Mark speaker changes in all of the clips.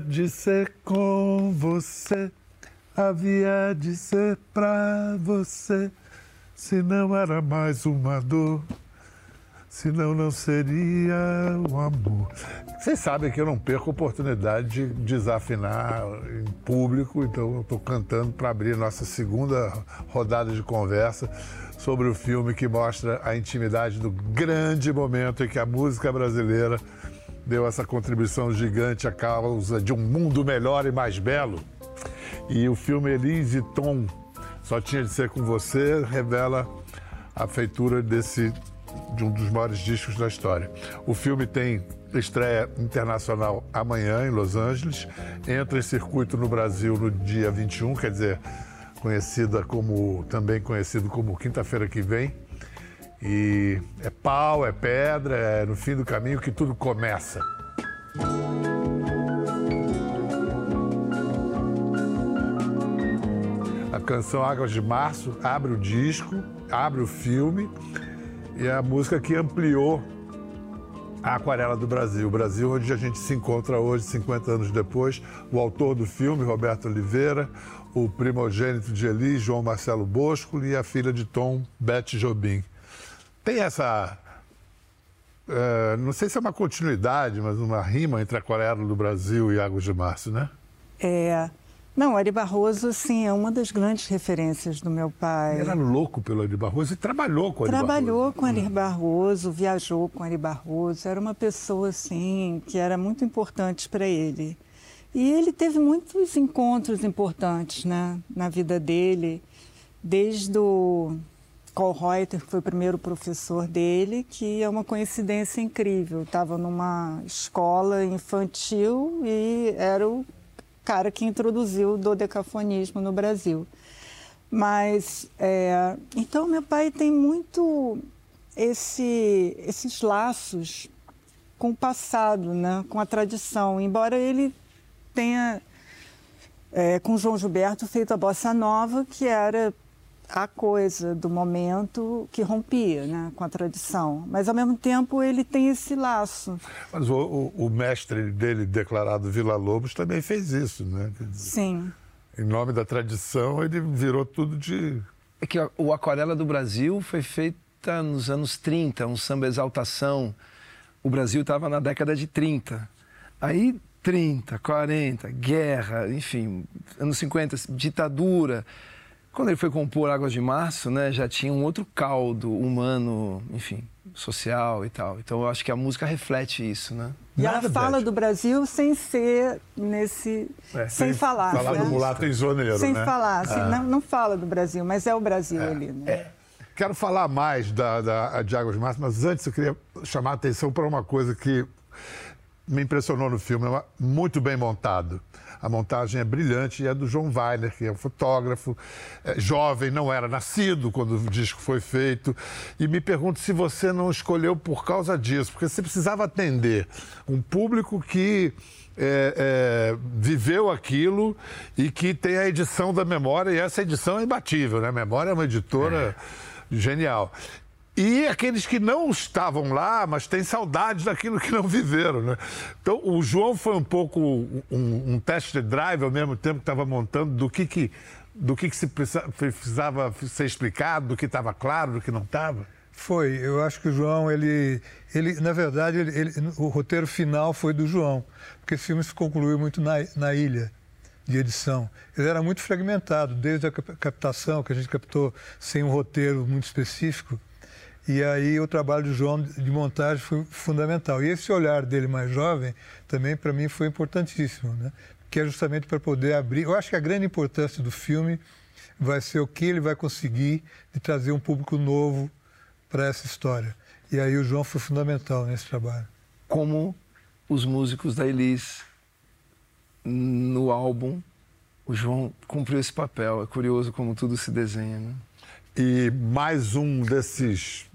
Speaker 1: De ser com você, havia de ser pra você, se não era mais uma dor,
Speaker 2: senão não seria o amor. Vocês sabem que eu não perco a oportunidade de desafinar em público, então eu estou cantando para abrir nossa segunda rodada de conversa sobre o filme que mostra a intimidade do grande momento em que a música brasileira deu essa contribuição gigante à causa de um mundo melhor e mais belo. E o filme Elise Tom, Só Tinha de Ser Com Você, revela a feitura desse, de um dos maiores discos da história. O filme tem estreia internacional amanhã em Los Angeles, entra em circuito no Brasil no dia 21, quer dizer, conhecida como, também conhecido como quinta-feira que vem. E é pau, é pedra, é no fim do caminho que tudo começa. A canção Águas de Março abre o disco, abre o filme e é a música que ampliou a Aquarela do Brasil. O Brasil onde a gente se encontra hoje, 50 anos depois. O autor do filme, Roberto Oliveira, o primogênito de Eli, João Marcelo Bosco, e a filha de Tom, Beth Jobim. Tem essa. eh, não sei se é uma continuidade, mas uma rima entre Aquarela do Brasil e Águas de Março, né?
Speaker 3: É. Não, Ari Barroso, sim, é uma das grandes referências do meu pai.
Speaker 2: Ele era louco pelo Ari Barroso e trabalhou com o Ari
Speaker 3: Trabalhou
Speaker 2: Barroso.
Speaker 3: com Ari Barroso, viajou com Ari Barroso, era uma pessoa assim que era muito importante para ele. E ele teve muitos encontros importantes né, na vida dele, desde o Carl Reuter, que foi o primeiro professor dele, que é uma coincidência incrível. Estava numa escola infantil e era o cara que introduziu o dodecafonismo no Brasil. Mas, é, então, meu pai tem muito esse, esses laços com o passado, né? com a tradição. Embora ele tenha, é, com João Gilberto, feito a bossa nova, que era a coisa do momento que rompia né? com a tradição. Mas, ao mesmo tempo, ele tem esse laço.
Speaker 2: Mas o, o- o mestre dele, declarado Vila Lobos, também fez isso, né? Quer dizer,
Speaker 3: Sim.
Speaker 2: Em nome da tradição, ele virou tudo de.
Speaker 4: É que o Aquarela do Brasil foi feita nos anos 30, um samba exaltação. O Brasil estava na década de 30. Aí 30, 40, guerra, enfim, anos 50, ditadura. Quando ele foi compor Águas de Março, né, já tinha um outro caldo humano, enfim, social e tal. Então eu acho que a música reflete isso, né?
Speaker 3: E ela
Speaker 2: Nada,
Speaker 3: fala
Speaker 2: Beth.
Speaker 3: do Brasil sem ser nesse.
Speaker 2: É,
Speaker 3: sem, falar.
Speaker 2: Falar
Speaker 3: né?
Speaker 2: do mulato enzoneiro,
Speaker 3: Sem
Speaker 2: né?
Speaker 3: falar. assim,
Speaker 2: Ah.
Speaker 3: não, não fala do Brasil, mas é o Brasil ali. Né?
Speaker 2: Quero falar mais da, da de Águas de Março, mas antes eu queria chamar a atenção para uma coisa que me impressionou no filme. É muito bem montado. A montagem é brilhante e é do João Weiler, que é um fotógrafo, é, jovem, não era nascido quando o disco foi feito. E me pergunto se você não escolheu por causa disso, porque você precisava atender um público que é, é, viveu aquilo e que tem a edição da memória, e essa edição é imbatível, né? A memória é uma editora genial. E aqueles que não estavam lá, mas têm saudades daquilo que não viveram, né? Então, o João foi um pouco um, um test drive ao mesmo tempo que estava montando do que, que, do que, que se precisa- precisava ser explicado, do que estava claro, do que não estava.
Speaker 5: Foi, eu acho que o João, ele, ele na verdade, ele- ele- o roteiro final foi do João, porque esse filme se concluiu muito na, na ilha, de edição. Ele era muito fragmentado, desde a cap- captação, que a gente captou sem um roteiro muito específico. E aí o trabalho do João de montagem foi fundamental. E esse olhar dele mais jovem também para mim foi importantíssimo, né? Que é justamente para poder abrir. Eu acho que a grande importância do filme vai ser o que ele vai conseguir de trazer um público novo para essa história. E aí o João foi fundamental nesse trabalho.
Speaker 4: Como os músicos da Elis no álbum, o João cumpriu esse papel. É curioso como tudo se desenha, né?
Speaker 2: E mais um desses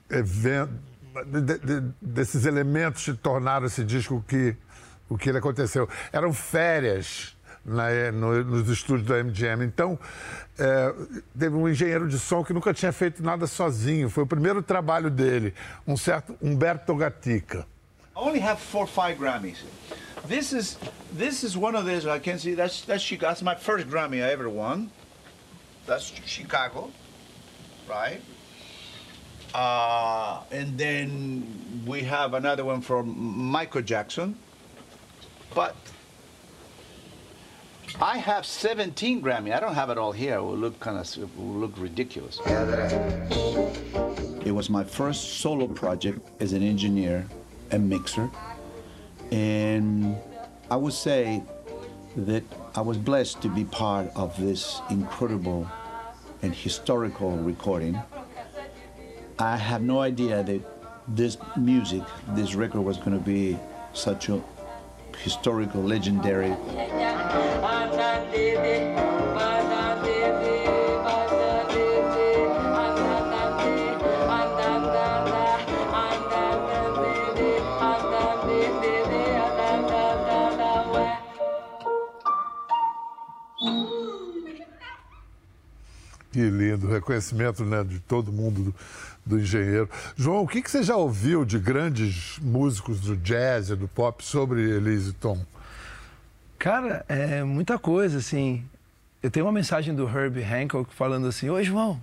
Speaker 2: desses elementos que tornaram esse disco que, o que ele aconteceu. Eram férias na- no- nos estúdios da MGM. Então, é, teve um engenheiro de som que nunca tinha feito nada sozinho. Foi o primeiro trabalho dele, um certo Humberto Gatica.
Speaker 6: I only have four, five Grammys. This is this is one of those I can see. That's that's Chicago. That's my first Grammy I ever won. That's Chicago, right? Uh, and then we have another one from Michael Jackson. But I have 17 Grammy. I don't have it all here. It will look kind of will look ridiculous. It was my first solo project as an engineer and mixer. And I would say that I was blessed to be part of this incredible and historical recording. I have no idea that this music, this record was going to be such a historical, legendary
Speaker 2: Que lindo, reconhecimento né, de todo mundo do, engenheiro. João, o que, que você já ouviu de grandes músicos do jazz e do pop sobre Elise Tom?
Speaker 4: Cara, é muita coisa, assim. Eu tenho uma mensagem do Herbie Hancock falando assim: Oi, João.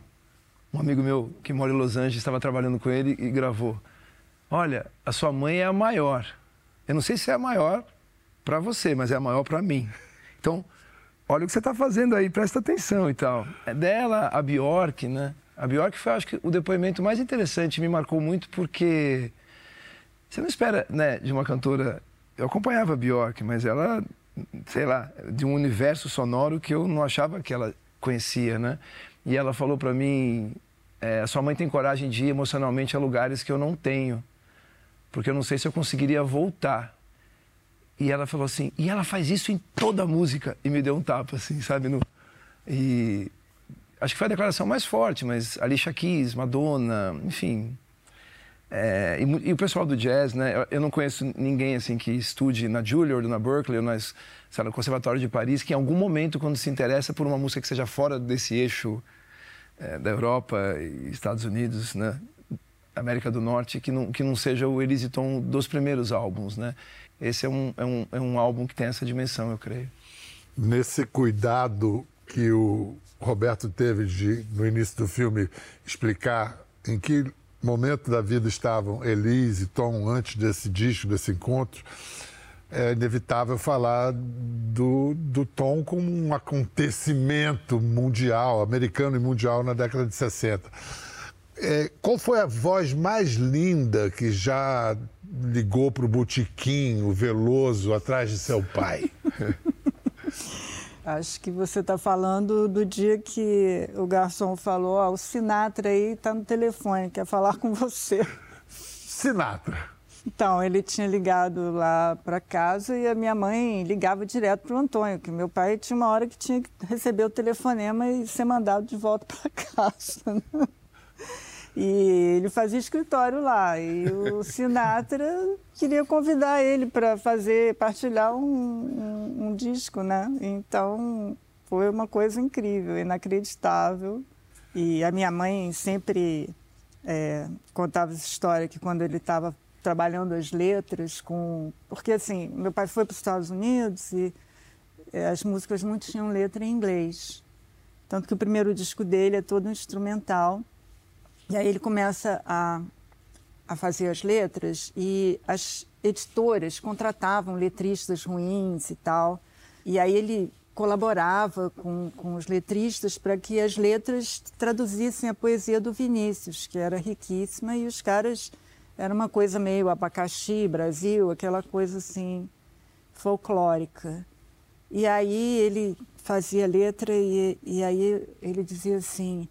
Speaker 4: Um amigo meu que mora em Los Angeles estava trabalhando com ele e gravou: Olha, a sua mãe é a maior. Eu não sei se é a maior para você, mas é a maior para mim. Então, olha o que você está fazendo aí, presta atenção e tal. É dela, a Bjork, né? A Bjork foi, acho que, o depoimento mais interessante, me marcou muito porque você não espera, né, de uma cantora. Eu acompanhava a Bjork, mas ela, sei lá, de um universo sonoro que eu não achava que ela conhecia, né? E ela falou para mim: é, sua mãe tem coragem de ir emocionalmente a lugares que eu não tenho, porque eu não sei se eu conseguiria voltar. E ela falou assim, e ela faz isso em toda a música. E me deu um tapa, assim, sabe? No, e acho que foi a declaração mais forte, mas Alicia Keys, Madonna, enfim. É, e, e o pessoal do jazz, né? Eu, eu não conheço ninguém assim que estude na Juilliard, na Berkeley, ou nas, sei lá, no Conservatório de Paris, que em algum momento, quando se interessa por uma música que seja fora desse eixo é, da Europa e Estados Unidos, né? América do Norte, que não, que não seja o Elise Tom dos primeiros álbuns, né? Esse é um, é, um, é um álbum que tem essa dimensão, eu creio.
Speaker 2: Nesse cuidado que o Roberto teve de, no início do filme, explicar em que momento da vida estavam Elise e Tom antes desse disco, desse encontro, é inevitável falar do, do Tom como um acontecimento mundial, americano e mundial na década de 60. É, qual foi a voz mais linda que já ligou para o botiquim, o Veloso, atrás de seu pai?
Speaker 3: Acho que você está falando do dia que o garçom falou: ó, o Sinatra aí está no telefone, quer falar com você.
Speaker 2: Sinatra.
Speaker 3: Então, ele tinha ligado lá para casa e a minha mãe ligava direto para o Antônio, que meu pai tinha uma hora que tinha que receber o telefonema e ser mandado de volta para casa. E ele fazia escritório lá. E o Sinatra queria convidar ele para fazer, partilhar um, um, um disco, né? Então, foi uma coisa incrível, inacreditável. E a minha mãe sempre é, contava essa história que quando ele estava trabalhando as letras com... Porque, assim, meu pai foi para os Estados Unidos e é, as músicas muitas tinham letra em inglês. Tanto que o primeiro disco dele é todo instrumental. E aí ele começa a, a fazer as letras e as editoras contratavam letristas ruins e tal. E aí ele colaborava com, com os letristas para que as letras traduzissem a poesia do Vinícius, que era riquíssima, e os caras era uma coisa meio abacaxi, Brasil, aquela coisa assim folclórica. E aí ele fazia letra e, e aí ele dizia assim,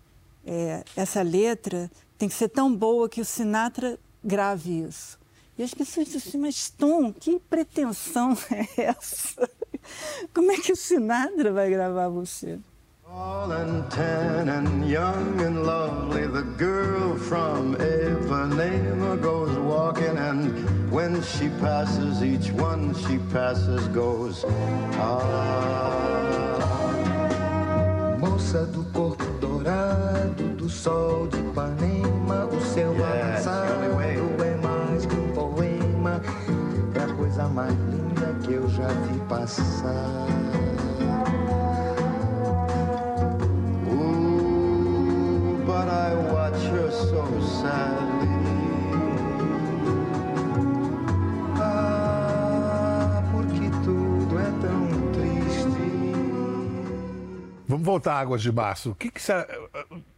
Speaker 3: é, essa letra tem que ser tão boa que o Sinatra grave isso. E as pessoas diziam assim, mas Tom, que pretensão é essa? Como é que o Sinatra vai gravar você?
Speaker 7: All and tan and young and lovely, the girl from Ipanema goes walking, and when she passes, each one she passes goes, ah.
Speaker 8: Moça do corpo dourado, do sol de Ipanema, o seu
Speaker 7: Yes,
Speaker 8: avançado é mais que um poema, é a coisa mais linda que eu já vi passar.
Speaker 7: Ooh, but I watch her so sadly.
Speaker 2: Vamos voltar a Águas de Março. O que, que você-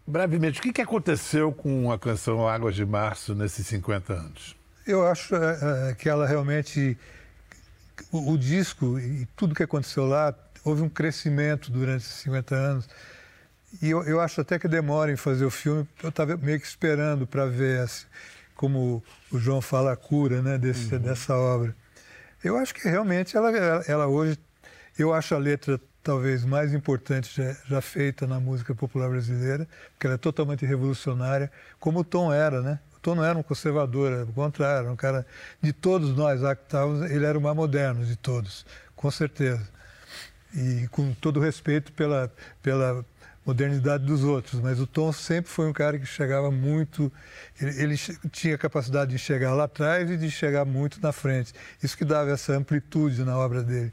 Speaker 2: brevemente, o que, que aconteceu com a canção Águas de Março nesses 50 anos?
Speaker 5: Eu acho é, que ela realmente. O, o disco e tudo que aconteceu lá, houve um crescimento durante esses 50 anos. E eu, eu acho até que demora em fazer o filme. Eu estava meio que esperando para ver, assim, como o João fala, a cura né, desse, dessa obra. Eu acho que realmente ela, ela, ela hoje. Eu acho a letra talvez mais importante já, já feita na música popular brasileira, porque ela é totalmente revolucionária, como o Tom era, né? O Tom não era um conservador, era o contrário, era um cara de todos nós lá que estávamos, ele era o mais moderno de todos, com certeza. E com todo respeito pela, pela modernidade dos outros, mas o Tom sempre foi um cara que chegava muito, ele, ele tinha capacidade de chegar lá atrás e de chegar muito na frente. Isso que dava essa amplitude na obra dele.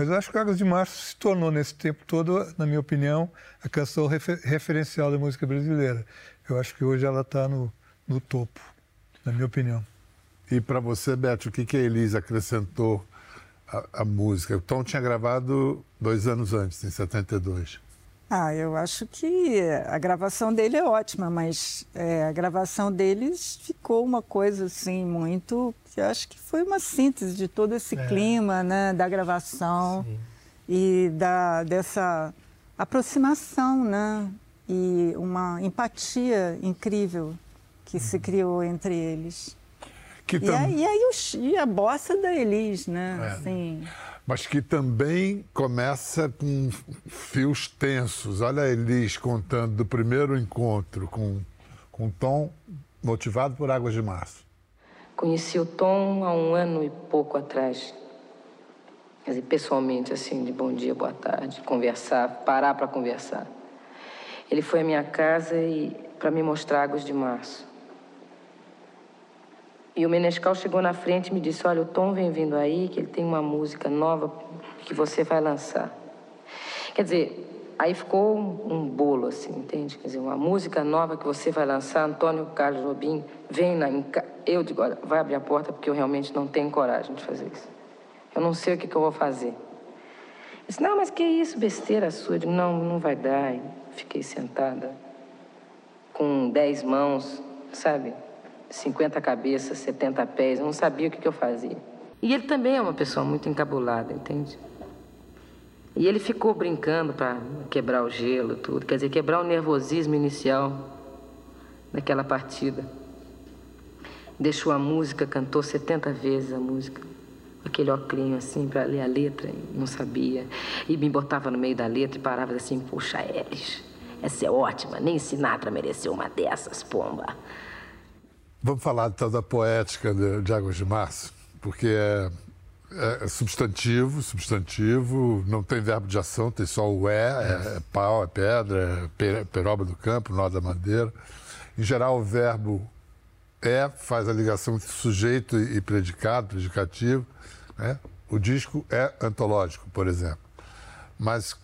Speaker 5: Mas eu acho que Águas de Março se tornou, nesse tempo todo, na minha opinião, a canção refer- referencial da música brasileira. Eu acho que hoje ela está no, no topo, na minha opinião.
Speaker 2: E para você, Beto, o que, que a Elisa acrescentou à música? O Tom tinha gravado dois anos antes, em 72.
Speaker 3: Ah, eu acho que a gravação dele é ótima, mas é, a gravação deles ficou uma coisa assim muito. que eu acho que foi uma síntese de todo esse clima, né, da gravação e da dessa aproximação, né, e uma empatia incrível que se criou entre eles.
Speaker 2: Que
Speaker 3: E,
Speaker 2: tam-
Speaker 3: aí, e aí o e a bossa da Elis, né,
Speaker 2: É.
Speaker 3: assim.
Speaker 2: Mas que também começa com fios tensos. Olha a Elis contando do primeiro encontro com, com Tom, motivado por Águas de Março.
Speaker 9: Conheci o Tom há um ano e pouco atrás. Quer dizer, pessoalmente, assim, de bom dia, boa tarde, conversar, parar para conversar. Ele foi à minha casa e para me mostrar águas de março. E o Menescal chegou na frente e me disse: Olha, o Tom vem vindo aí, que ele tem uma música nova que você vai lançar. Quer dizer, aí ficou um, bolo, assim, entende? Quer dizer, uma música nova que você vai lançar, Antônio Carlos Jobim, vem na. Eu digo: Olha, vai abrir a porta porque eu realmente não tenho coragem de fazer isso. Eu não sei o que, que eu vou fazer. Ele disse: Não, mas que isso, besteira sua. Eu digo: Não, não vai dar. E fiquei sentada com dez mãos, sabe? 50 cabeças, 70 pés, eu não sabia o que, que eu fazia. E ele também é uma pessoa muito encabulada, entende? E ele ficou brincando para quebrar o gelo, tudo, quer dizer, quebrar o nervosismo inicial daquela partida. Deixou a música, cantou 70 vezes a música, aquele óculos assim para ler a letra, não sabia. E me botava no meio da letra e parava assim, puxa, Elis, essa é ótima, nem Sinatra mereceu uma dessas, pomba.
Speaker 2: Vamos falar então da poética de, de Águas de Março, porque é, é substantivo, substantivo, não tem verbo de ação, tem só o é, é, é pau, é pedra, é pe- peroba do campo, nó da madeira. Em geral, o verbo é faz a ligação entre sujeito e predicado, predicativo. Né? O disco é antológico, por exemplo. Mas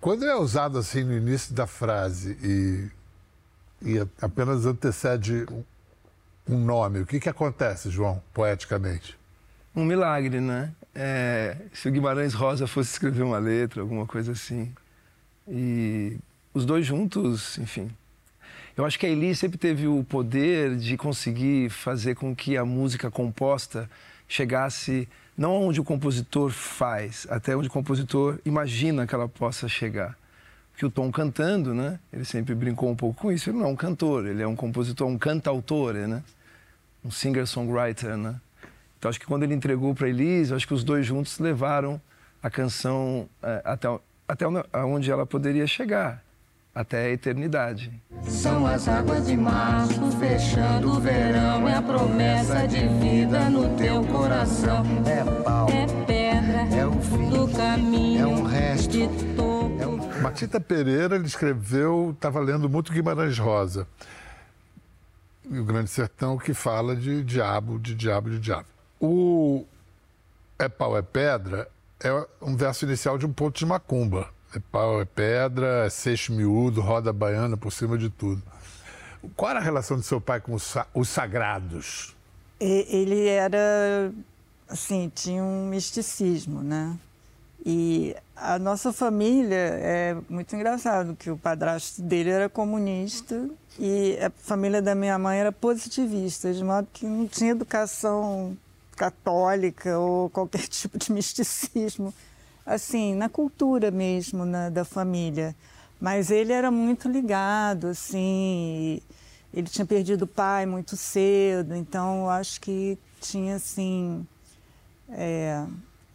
Speaker 2: quando é usado assim no início da frase e, e apenas antecede um- nome, o que, que acontece, João, poeticamente?
Speaker 4: um milagre, né? É, se o Guimarães Rosa fosse escrever uma letra, alguma coisa assim. E os dois juntos, enfim. Eu acho que a Eli sempre teve o poder de conseguir fazer com que a música composta chegasse não onde o compositor faz, até onde o compositor imagina que ela possa chegar. Porque o Tom cantando, né? Ele sempre brincou um pouco com isso. Ele não é um cantor, ele é um compositor, um cantautor, né? Um singer-songwriter, né? Então acho que quando ele entregou para Elise, acho que os dois juntos levaram a canção é, até, até onde ela poderia chegar, até a eternidade.
Speaker 8: São as águas de março fechando o verão, é a promessa de vida no teu coração. É pau,
Speaker 10: É pedra
Speaker 8: é o fim,
Speaker 10: do caminho
Speaker 8: é um resto.
Speaker 10: de topo.
Speaker 8: É um...
Speaker 2: Matita Pereira, ele escreveu, estava lendo muito Guimarães Rosa. E o Grande Sertão que fala de diabo, de diabo, de diabo. O É Pau, é Pedra é um verso inicial de um ponto de macumba. É pau, é pedra, é seixo miúdo, roda baiana por cima de tudo. Qual era a relação do seu pai com os, sa- os sagrados?
Speaker 3: Ele era, assim, tinha um misticismo, né? E a nossa família é muito engraçado, que o padrasto dele era comunista e a família da minha mãe era positivista, de modo que não tinha educação católica ou qualquer tipo de misticismo, assim, na cultura mesmo na, da família. Mas ele era muito ligado, assim, ele tinha perdido o pai muito cedo, então eu acho que tinha, assim, é,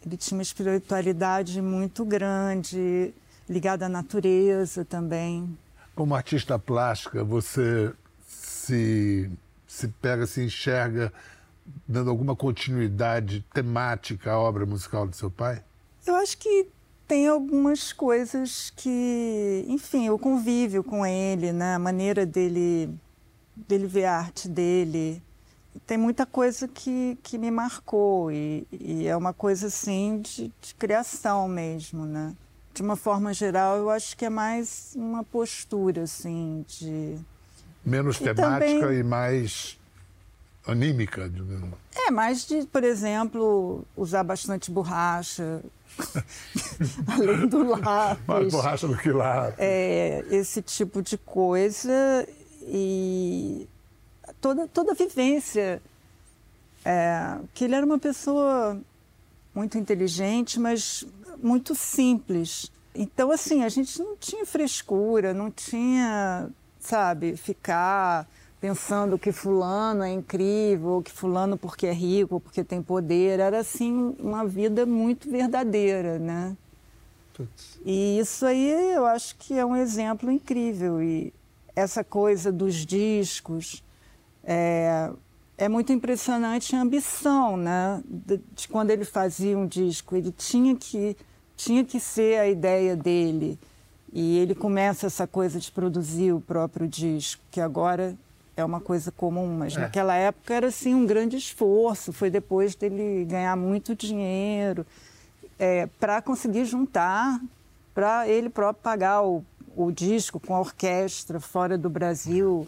Speaker 3: ele tinha uma espiritualidade muito grande, ligada à natureza também.
Speaker 2: Como artista plástica, você se, se pega, se enxerga dando alguma continuidade temática à obra musical do seu pai?
Speaker 3: Eu acho que tem algumas coisas que, enfim, o convívio com ele, né? a maneira dele, dele ver a arte dele. Tem muita coisa que, que me marcou e, e é uma coisa assim de, de criação mesmo, né? De uma forma geral, eu acho que é mais uma postura assim de
Speaker 2: Menos
Speaker 3: E
Speaker 2: temática
Speaker 3: também-
Speaker 2: e mais anímica. digamos.
Speaker 3: É, mais de, por exemplo, usar bastante borracha, além do
Speaker 2: Mais
Speaker 3: lápis.
Speaker 2: borracha do que lá.
Speaker 3: É, esse tipo de coisa e toda, toda a vivência. É, que ele era uma pessoa muito inteligente, mas muito simples. Então, assim, a gente não tinha frescura, não tinha, sabe, ficar pensando que fulano é incrível, que fulano porque é rico, porque tem poder. Era, assim, uma vida muito verdadeira, né? E isso aí eu acho que é um exemplo incrível. E essa coisa dos discos é, é muito impressionante a ambição, né? De, de quando ele fazia um disco, ele tinha que tinha que ser a ideia dele. E ele começa essa coisa de produzir o próprio disco, que agora é uma coisa comum, mas
Speaker 4: É.
Speaker 3: naquela época era assim um grande esforço. Foi depois dele ganhar muito dinheiro para conseguir juntar, para ele próprio pagar o, o disco com a orquestra fora do Brasil.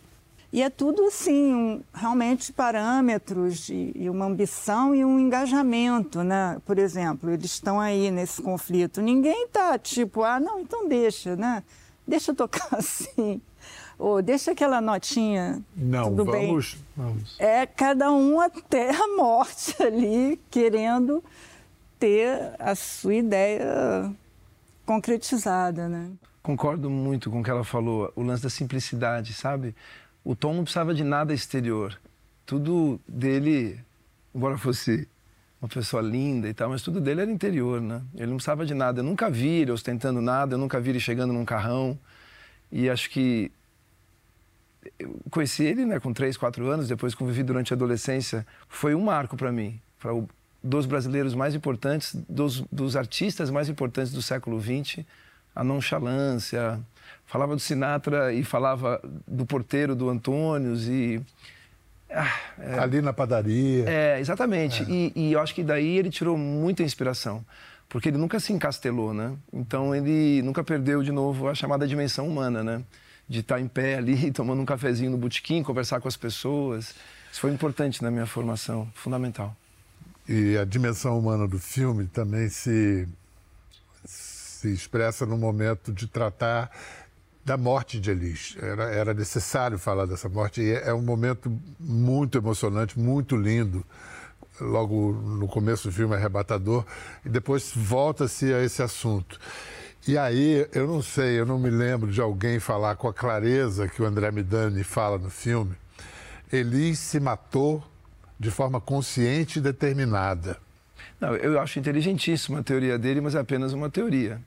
Speaker 3: E é tudo assim, um- realmente parâmetros e, e uma ambição e um engajamento, né? Por exemplo, eles estão aí nesse conflito. Ninguém tá tipo, ah, não, então deixa, né? Deixa eu tocar assim. Ou deixa aquela notinha.
Speaker 2: Não,
Speaker 3: tudo bem.
Speaker 2: vamos.
Speaker 4: Vamos.
Speaker 3: É cada um até a morte ali, querendo ter a sua ideia concretizada, né?
Speaker 4: Concordo muito com o que ela falou, o lance da simplicidade, sabe? O Tom não precisava de nada exterior. Tudo dele, embora fosse uma pessoa linda e tal, mas tudo dele era interior, né? Ele não precisava de nada. Eu nunca vi ele ostentando nada, eu nunca vi ele chegando num carrão. E acho que eu conheci ele né, com 3, 4 anos, depois convivi durante a adolescência. Foi um marco para mim, para dos brasileiros mais importantes, dos, dos artistas mais importantes do século XX, a nonchalância. Falava do Sinatra e falava do porteiro do Antônios e
Speaker 2: Ali na padaria.
Speaker 4: é, exatamente. E, e eu acho que daí ele tirou muita inspiração. Porque ele nunca se encastelou, né? Então ele nunca perdeu de novo a chamada dimensão humana, né? De estar em pé ali, tomando um cafezinho no botequim, conversar com as pessoas. Isso foi importante na minha formação, fundamental.
Speaker 2: E a dimensão humana do filme também se, se expressa no momento de tratar da morte de Elis. Era, era necessário falar dessa morte e é, é um momento muito emocionante, muito lindo. Logo no começo do filme, arrebatador, e depois volta-se a esse assunto. E aí, eu não sei, eu não me lembro de alguém falar com a clareza que o André Midani fala no filme. Elis se matou de forma consciente e determinada.
Speaker 4: Não, eu acho inteligentíssima a teoria dele, mas é apenas uma teoria.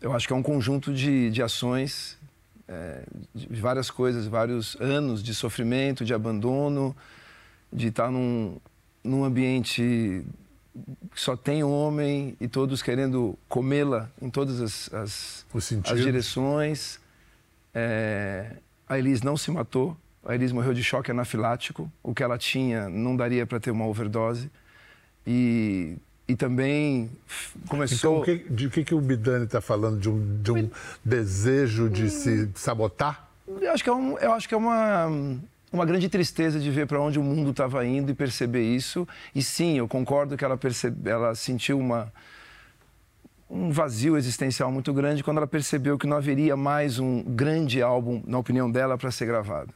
Speaker 4: Eu acho que é um conjunto de, de ações, é, de várias coisas, vários anos de sofrimento, de abandono, de estar num, num ambiente que só tem homem e todos querendo comê-la em todas as, as, as direções. É, a Elis não se matou, a Elis morreu de choque anafilático. O que ela tinha não daria para ter uma overdose. E, e também começou.
Speaker 2: Então, que, de que, que o Bidani está falando? De um, de um desejo de se sabotar?
Speaker 4: Eu acho que é, um, eu acho que é uma, uma grande tristeza de ver para onde o mundo estava indo e perceber isso. E sim, eu concordo que ela, percebe, ela sentiu uma, um vazio existencial muito grande quando ela percebeu que não haveria mais um grande álbum, na opinião dela, para ser gravado.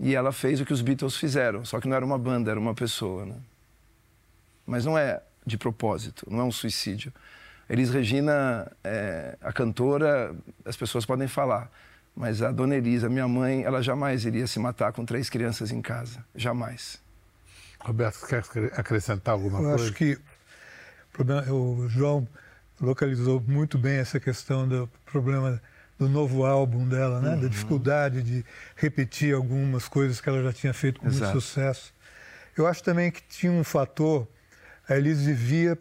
Speaker 4: E ela fez o que os Beatles fizeram, só que não era uma banda, era uma pessoa. Né? Mas não é de propósito, não é um suicídio. Elis Regina, é, a cantora, as pessoas podem falar, mas a dona Elisa, minha mãe, ela jamais iria se matar com três crianças em casa. Jamais.
Speaker 2: Roberto, quer acrescentar alguma
Speaker 5: Eu
Speaker 2: coisa?
Speaker 5: Eu acho que o João localizou muito bem essa questão do problema do novo álbum dela, né? Uhum. Da dificuldade de repetir algumas coisas que ela já tinha feito com Exato. muito sucesso. Eu acho também que tinha um fator, a Elise vivia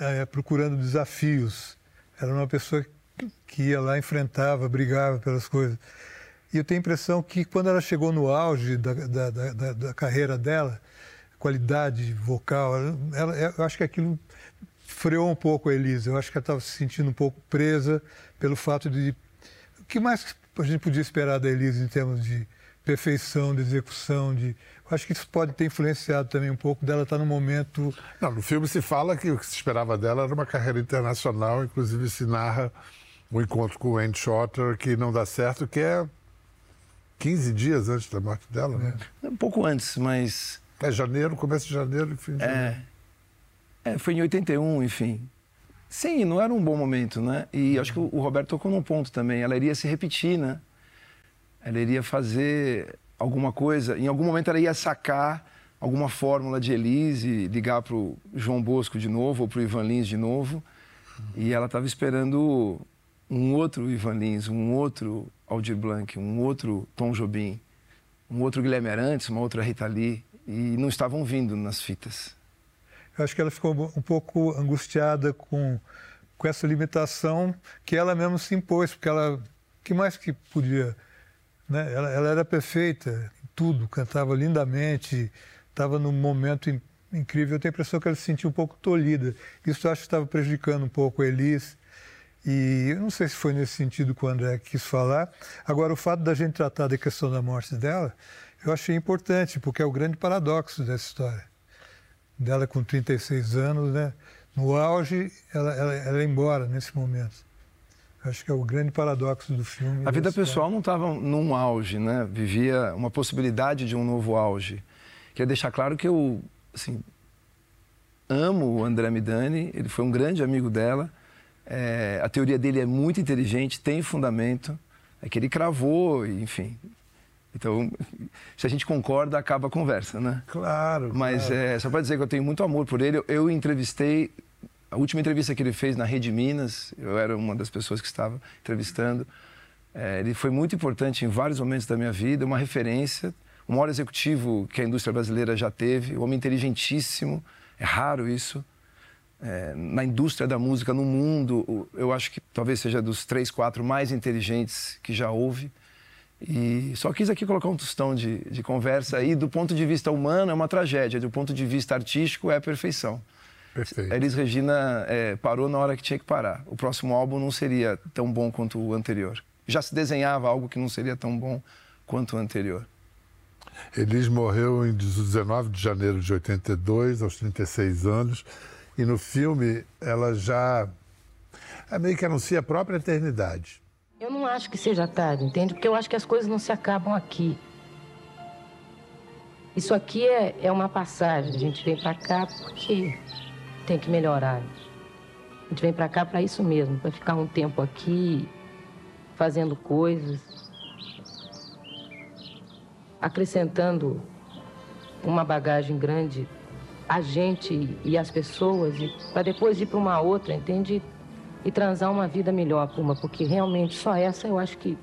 Speaker 5: é, procurando desafios. Era uma pessoa que ia lá, enfrentava, brigava pelas coisas. E eu tenho a impressão que quando ela chegou no auge da, da, da, da carreira dela, qualidade vocal, ela, eu acho que aquilo freou um pouco a Elisa. Eu acho que ela estava se sentindo um pouco presa pelo fato de o que mais a gente podia esperar da Elise em termos de perfeição, de execução, de acho que isso pode ter influenciado também um pouco dela estar no momento.
Speaker 2: Não, no filme se fala que o que se esperava dela era uma carreira internacional, inclusive se narra o um encontro com o Andy Shorter que não dá certo, que é 15 dias antes da morte dela, né?
Speaker 4: É. Um pouco antes, mas.
Speaker 2: É janeiro, começo de janeiro e fim de
Speaker 4: é...
Speaker 2: janeiro.
Speaker 4: É, foi em 81, enfim. Sim, não era um bom momento, né? E acho que o Roberto tocou num ponto também. Ela iria se repetir, né? Ela iria fazer alguma coisa. Em algum momento ela ia sacar alguma fórmula de Elise, ligar para o João Bosco de novo ou para o Ivan Lins de novo. E ela estava esperando um outro Ivan Lins, um outro Aldir Blanc, um outro Tom Jobim, um outro Guilherme Arantes, uma outra Rita Lee. E não estavam vindo nas fitas.
Speaker 5: Eu acho que ela ficou um pouco angustiada com, com essa limitação que ela mesma se impôs, porque ela, que mais que podia, né? Ela, ela era perfeita em tudo, cantava lindamente, estava num momento in, incrível. Eu tenho a impressão que ela se sentiu um pouco tolhida. Isso eu acho que estava prejudicando um pouco a Elis. E eu não sei se foi nesse sentido que o André quis falar. Agora, o fato da gente tratar da questão da morte dela, eu achei importante, porque é o grande paradoxo dessa história dela com 36 anos, né? No auge, ela, ela, ela é embora nesse momento. Acho que é o grande paradoxo do filme.
Speaker 4: A vida pessoal não estava num auge, né? Vivia uma possibilidade de um novo auge. Queria deixar claro que eu, assim, amo o André Midani, ele foi um grande amigo dela. É, a teoria dele é muito inteligente, tem fundamento. É que ele cravou, enfim, então, se a gente concorda, acaba a conversa, né?
Speaker 2: Claro.
Speaker 4: Mas
Speaker 2: claro.
Speaker 4: É, só para dizer que eu tenho muito amor por ele, eu, eu entrevistei. A última entrevista que ele fez na Rede Minas, eu era uma das pessoas que estava entrevistando. É, ele foi muito importante em vários momentos da minha vida, uma referência, o maior executivo que a indústria brasileira já teve, um homem inteligentíssimo, é raro isso. É, na indústria da música no mundo, eu acho que talvez seja dos três, quatro mais inteligentes que já houve. E só quis aqui colocar um tostão de, de conversa aí. Do ponto de vista humano, é uma tragédia. Do ponto de vista artístico, é a perfeição.
Speaker 2: Perfeito.
Speaker 4: A Elis Regina é, parou na hora que tinha que parar. O próximo álbum não seria tão bom quanto o anterior. Já se desenhava algo que não seria tão bom quanto o anterior.
Speaker 2: Elis morreu em 19 de janeiro de 82, aos 36 anos. E no filme ela já é meio que anuncia a própria eternidade.
Speaker 9: Eu não acho que seja tarde, entende? Porque eu acho que as coisas não se acabam aqui. Isso aqui é, é uma passagem. A gente vem para cá porque tem que melhorar. A gente vem para cá para isso mesmo, para ficar um tempo aqui fazendo coisas, acrescentando uma bagagem grande a gente e as pessoas, para depois ir para uma outra, entende? E transar uma vida melhor para uma, porque realmente só essa eu acho que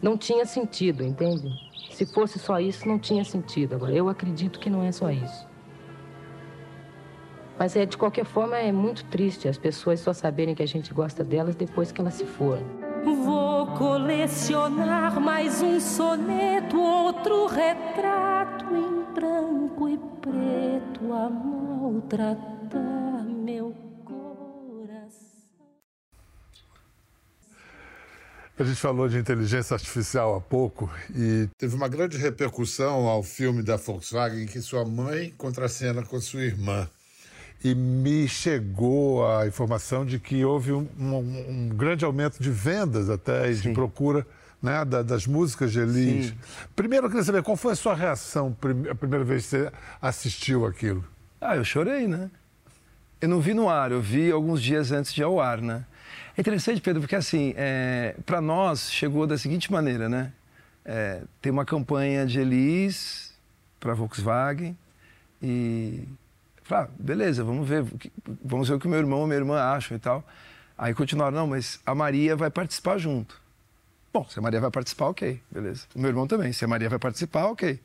Speaker 9: não tinha sentido, entende? Se fosse só isso, não tinha sentido. Agora, eu acredito que não é só isso. Mas é, de qualquer forma é muito triste as pessoas só saberem que a gente gosta delas depois que elas se foram.
Speaker 8: Vou colecionar mais um soneto, outro retrato em branco e preto a maltratar meu coração.
Speaker 2: A gente falou de inteligência artificial há pouco e teve uma grande repercussão ao filme da Volkswagen que sua mãe contracena com sua irmã e me chegou a informação de que houve um, um, um grande aumento de vendas até e de procura né, da, das músicas de Elis. Sim. Primeiro, eu queria saber qual foi a sua reação a primeira vez que você assistiu aquilo.
Speaker 4: Ah, eu chorei, né? Eu não vi no ar, eu vi alguns dias antes de ir ao ar, né? É interessante, Pedro, porque assim, é, para nós chegou da seguinte maneira, né? É, tem uma campanha de Elis para Volkswagen e Falei, ah, beleza, vamos ver, vamos ver o que meu irmão ou minha irmã acham e tal. Aí continuaram, não, mas a Maria vai participar junto. Bom, se a Maria vai participar, ok, beleza. O meu irmão também, se a Maria vai participar, ok.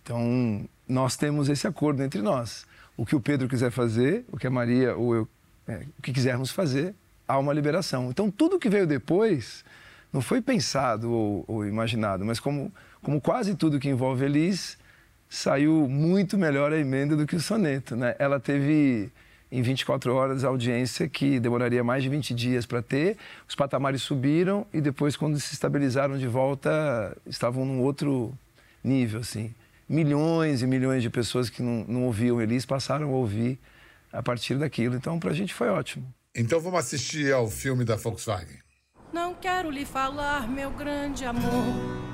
Speaker 4: Então, nós temos esse acordo entre nós. O que o Pedro quiser fazer, o que a Maria ou eu, é, o que quisermos fazer, há uma liberação. Então, tudo que veio depois não foi pensado ou, ou imaginado, mas como, como quase tudo que envolve Elis, saiu muito melhor a emenda do que o soneto. Né? Ela teve em 24 horas a audiência que demoraria mais de 20 dias para ter, os patamares subiram e depois, quando se estabilizaram de volta, estavam num outro nível. Assim. Milhões e milhões de pessoas que não, não ouviam Elis passaram a ouvir a partir daquilo. Então, para a gente foi ótimo.
Speaker 2: Então, vamos assistir ao filme da Volkswagen.
Speaker 8: Não quero lhe falar, meu grande amor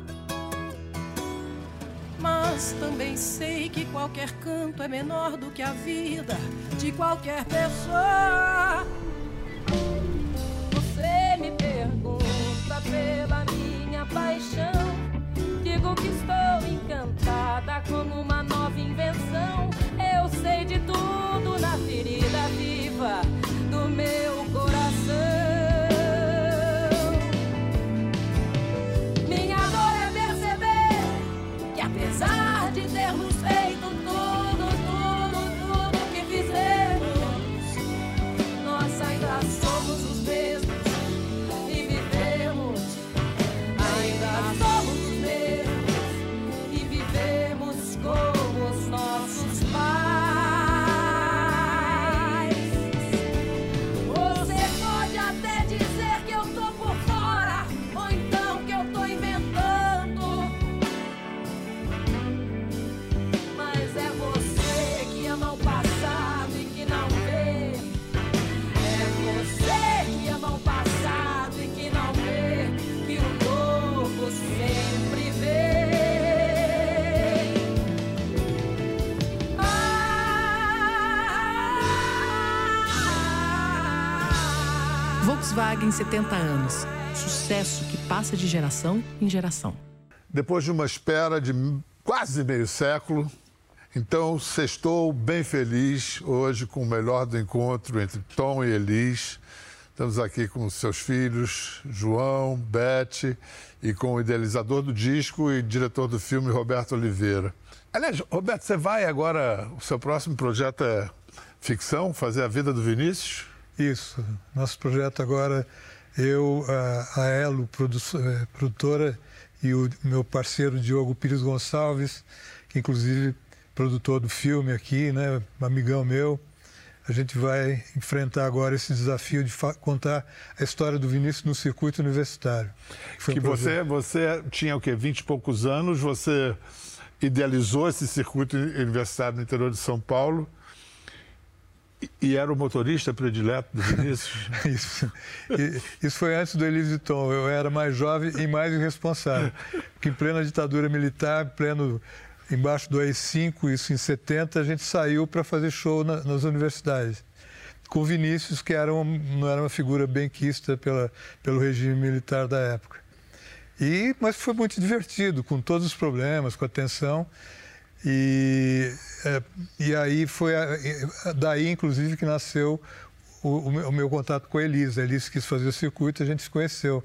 Speaker 8: Mas também sei que qualquer canto é menor do que a vida de qualquer pessoa. Você me pergunta pela minha paixão. Digo que estou encantada como uma nova invenção. Eu sei de tudo na ferida viva do meu
Speaker 11: Volkswagen 70 anos. Sucesso que passa de geração em geração.
Speaker 2: Depois de uma espera de quase meio século, então sextou bem feliz hoje com o melhor do encontro entre Tom e Elis Estamos aqui com seus filhos, João, Beth, e com o idealizador do disco e diretor do filme, Roberto Oliveira. Aliás, Roberto, você vai agora, o seu próximo projeto é ficção, fazer a vida do Vinícius?
Speaker 5: Isso. Nosso projeto agora, eu, a, a Elo, eh, produtora, e o meu parceiro Diogo Pires Gonçalves, que inclusive produtor do filme aqui, né, amigão meu. A gente vai enfrentar agora esse desafio de contar a história do Vinícius no circuito universitário.
Speaker 2: Que, que um você, você tinha o quê? 20 e poucos anos, você idealizou esse circuito universitário no interior de São Paulo e era o motorista predileto do Vinícius?
Speaker 5: isso. isso foi antes do Elise Tom. Eu era mais jovem e mais irresponsável. Porque em plena ditadura militar, pleno embaixo do AI-5, isso em 70, a gente saiu para fazer show na, nas universidades. Com Vinícius, que era uma, não era uma figura benquista pela, pelo regime militar da época. E, mas foi muito divertido, com todos os problemas, com a tensão. E, é, e aí foi daí, inclusive, que nasceu o, o, meu, contato com a Elisa. A Elisa quis fazer o circuito, a gente se conheceu.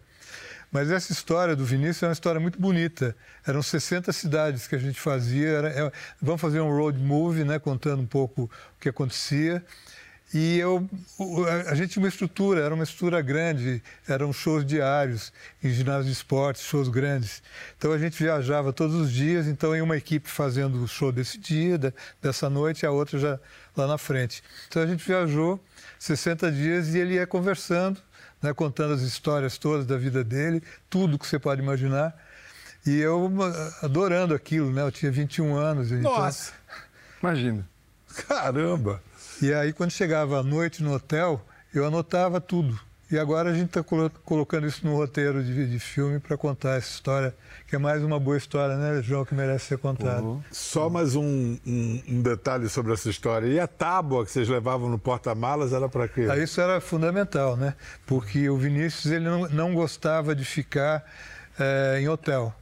Speaker 5: Mas essa história do Vinícius é uma história muito bonita. Eram 60 cidades que a gente fazia. Era, é, vamos fazer um road movie, né, contando um pouco o que acontecia. E eu, a gente tinha uma estrutura, era uma estrutura grande, eram shows diários em ginásio de esportes, shows grandes. Então a gente viajava todos os dias, então em uma equipe fazendo o show desse dia, dessa noite, a outra já lá na frente. Então a gente viajou 60 dias e ele ia conversando, né, contando as histórias todas da vida dele, tudo que você pode imaginar. E eu adorando aquilo, né? Eu tinha 21 anos.
Speaker 2: Então Nossa! Então...
Speaker 4: Imagina.
Speaker 2: Caramba!
Speaker 5: E aí, quando chegava à noite no hotel, eu anotava tudo. E agora a gente está colocando isso no roteiro de, de filme para contar essa história, que é mais uma boa história, né, João, que merece ser contada. Uhum.
Speaker 2: Só mais um, um, um, detalhe sobre essa história. E a tábua que vocês levavam no porta-malas era para quê?
Speaker 5: Ah, isso era fundamental, né? Porque o Vinícius ele não, não gostava de ficar é, em hotel.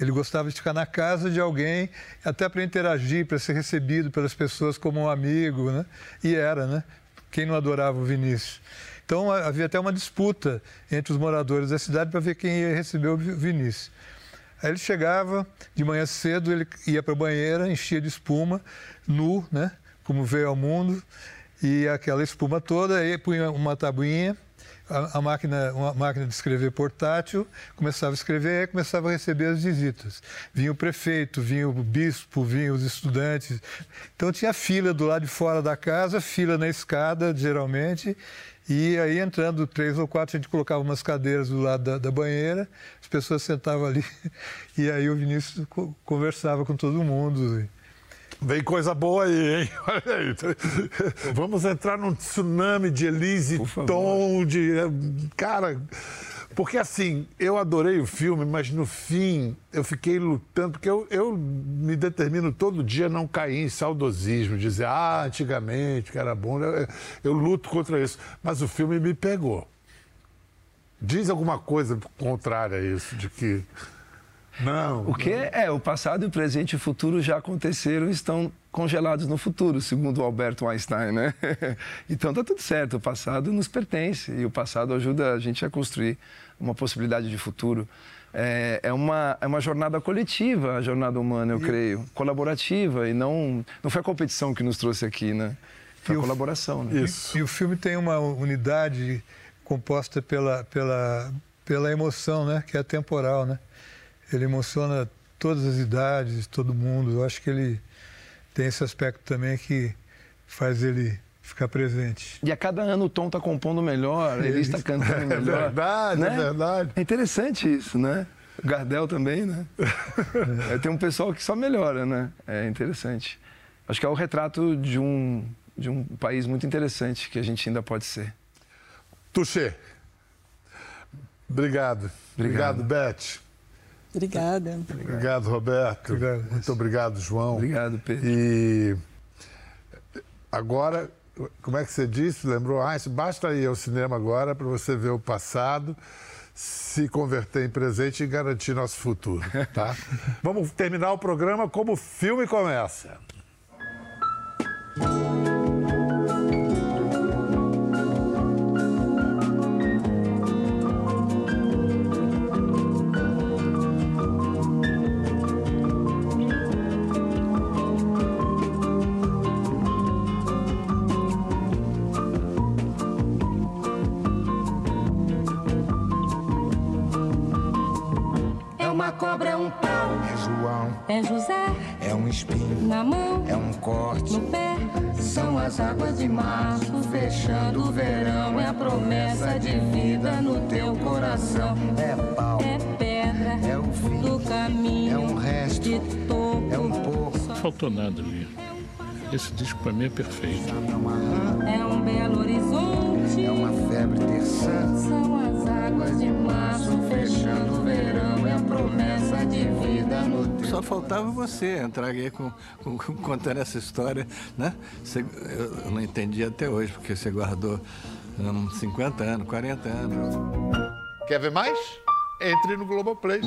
Speaker 5: Ele gostava de ficar na casa de alguém, até para interagir, para ser recebido pelas pessoas como um amigo, né? E era, né? Quem não adorava o Vinícius? Então havia até uma disputa entre os moradores da cidade para ver quem ia receber o Vinícius. Aí ele chegava de manhã cedo, ele ia para a banheira, enchia de espuma, nu, né? Como veio ao mundo, e aquela espuma toda, aí punha uma tabuinha a, a, máquina, uma máquina de escrever portátil, começava a escrever e começava a receber as visitas. Vinha o prefeito, vinha o bispo, vinha os estudantes. Então tinha fila do lado de fora da casa, fila na escada, geralmente, e aí entrando três ou quatro, a gente colocava umas cadeiras do lado da, da banheira, as pessoas sentavam ali, e aí o Vinícius conversava com todo mundo.
Speaker 2: Vem coisa boa aí, hein? Olha aí. Vamos entrar num tsunami de Elise Tom, de. Cara. Porque assim, eu adorei o filme, mas no fim eu fiquei lutando, porque eu, eu me determino todo dia a não cair em saudosismo, dizer, ah, antigamente que era bom. Eu, eu luto contra isso. Mas o filme me pegou. Diz alguma coisa contrária a isso, de que não.
Speaker 4: O que é o passado, o presente e o futuro já aconteceram, estão congelados no futuro, segundo o Alberto Einstein, né? Então tá tudo certo, o passado nos pertence e o passado ajuda a gente a construir uma possibilidade de futuro. É, é uma, é uma jornada coletiva, a jornada humana, eu e... creio, colaborativa e não não foi a competição que nos trouxe aqui, né? Foi a colaboração, né?
Speaker 5: Isso. E, e o filme tem uma unidade composta pela pela pela emoção, né? Que é temporal, né? Ele emociona todas as idades, todo mundo. Eu acho que ele tem esse aspecto também que faz ele ficar presente.
Speaker 4: E a cada ano o Tom está compondo melhor, ele está cantando é melhor.
Speaker 2: É verdade, né? é verdade.
Speaker 4: É interessante isso, né? O Gardel também, né? é. Tem um pessoal que só melhora, né? É interessante. Acho que é o retrato de um, de um país muito interessante que a gente ainda pode ser.
Speaker 2: Tuxê. Obrigado. Obrigado, obrigado Beth.
Speaker 3: Obrigada.
Speaker 2: Obrigado, Roberto. Obrigado. Muito obrigado, João.
Speaker 4: Obrigado, Pedro.
Speaker 2: E agora, como é que você disse? Lembrou? Ah, basta ir ao cinema agora para você ver o passado, se converter em presente e garantir nosso futuro, tá? Vamos terminar o programa como o filme começa.
Speaker 9: É José.
Speaker 10: É um espinho.
Speaker 9: Na mão.
Speaker 10: É um corte.
Speaker 9: No pé.
Speaker 10: São as águas de março fechando o verão. É a promessa de vida no teu coração. É pau.
Speaker 9: É pedra.
Speaker 10: É o fim.
Speaker 9: Do caminho.
Speaker 10: É um resto.
Speaker 9: De topo.
Speaker 10: É um pouco.
Speaker 12: Não faltou nada ali. Esse disco para mim é perfeito.
Speaker 9: É um belo horizonte.
Speaker 10: É uma febre terçã.
Speaker 9: São as águas de março
Speaker 10: fechando o verão. É a promessa de vida no teu
Speaker 13: Só faltava você entrar aqui com, com- contando essa história, né? Você- eu não entendi até hoje, porque você guardou hum, 50 anos, 40 anos.
Speaker 2: Quer ver mais? Entre no Globoplay.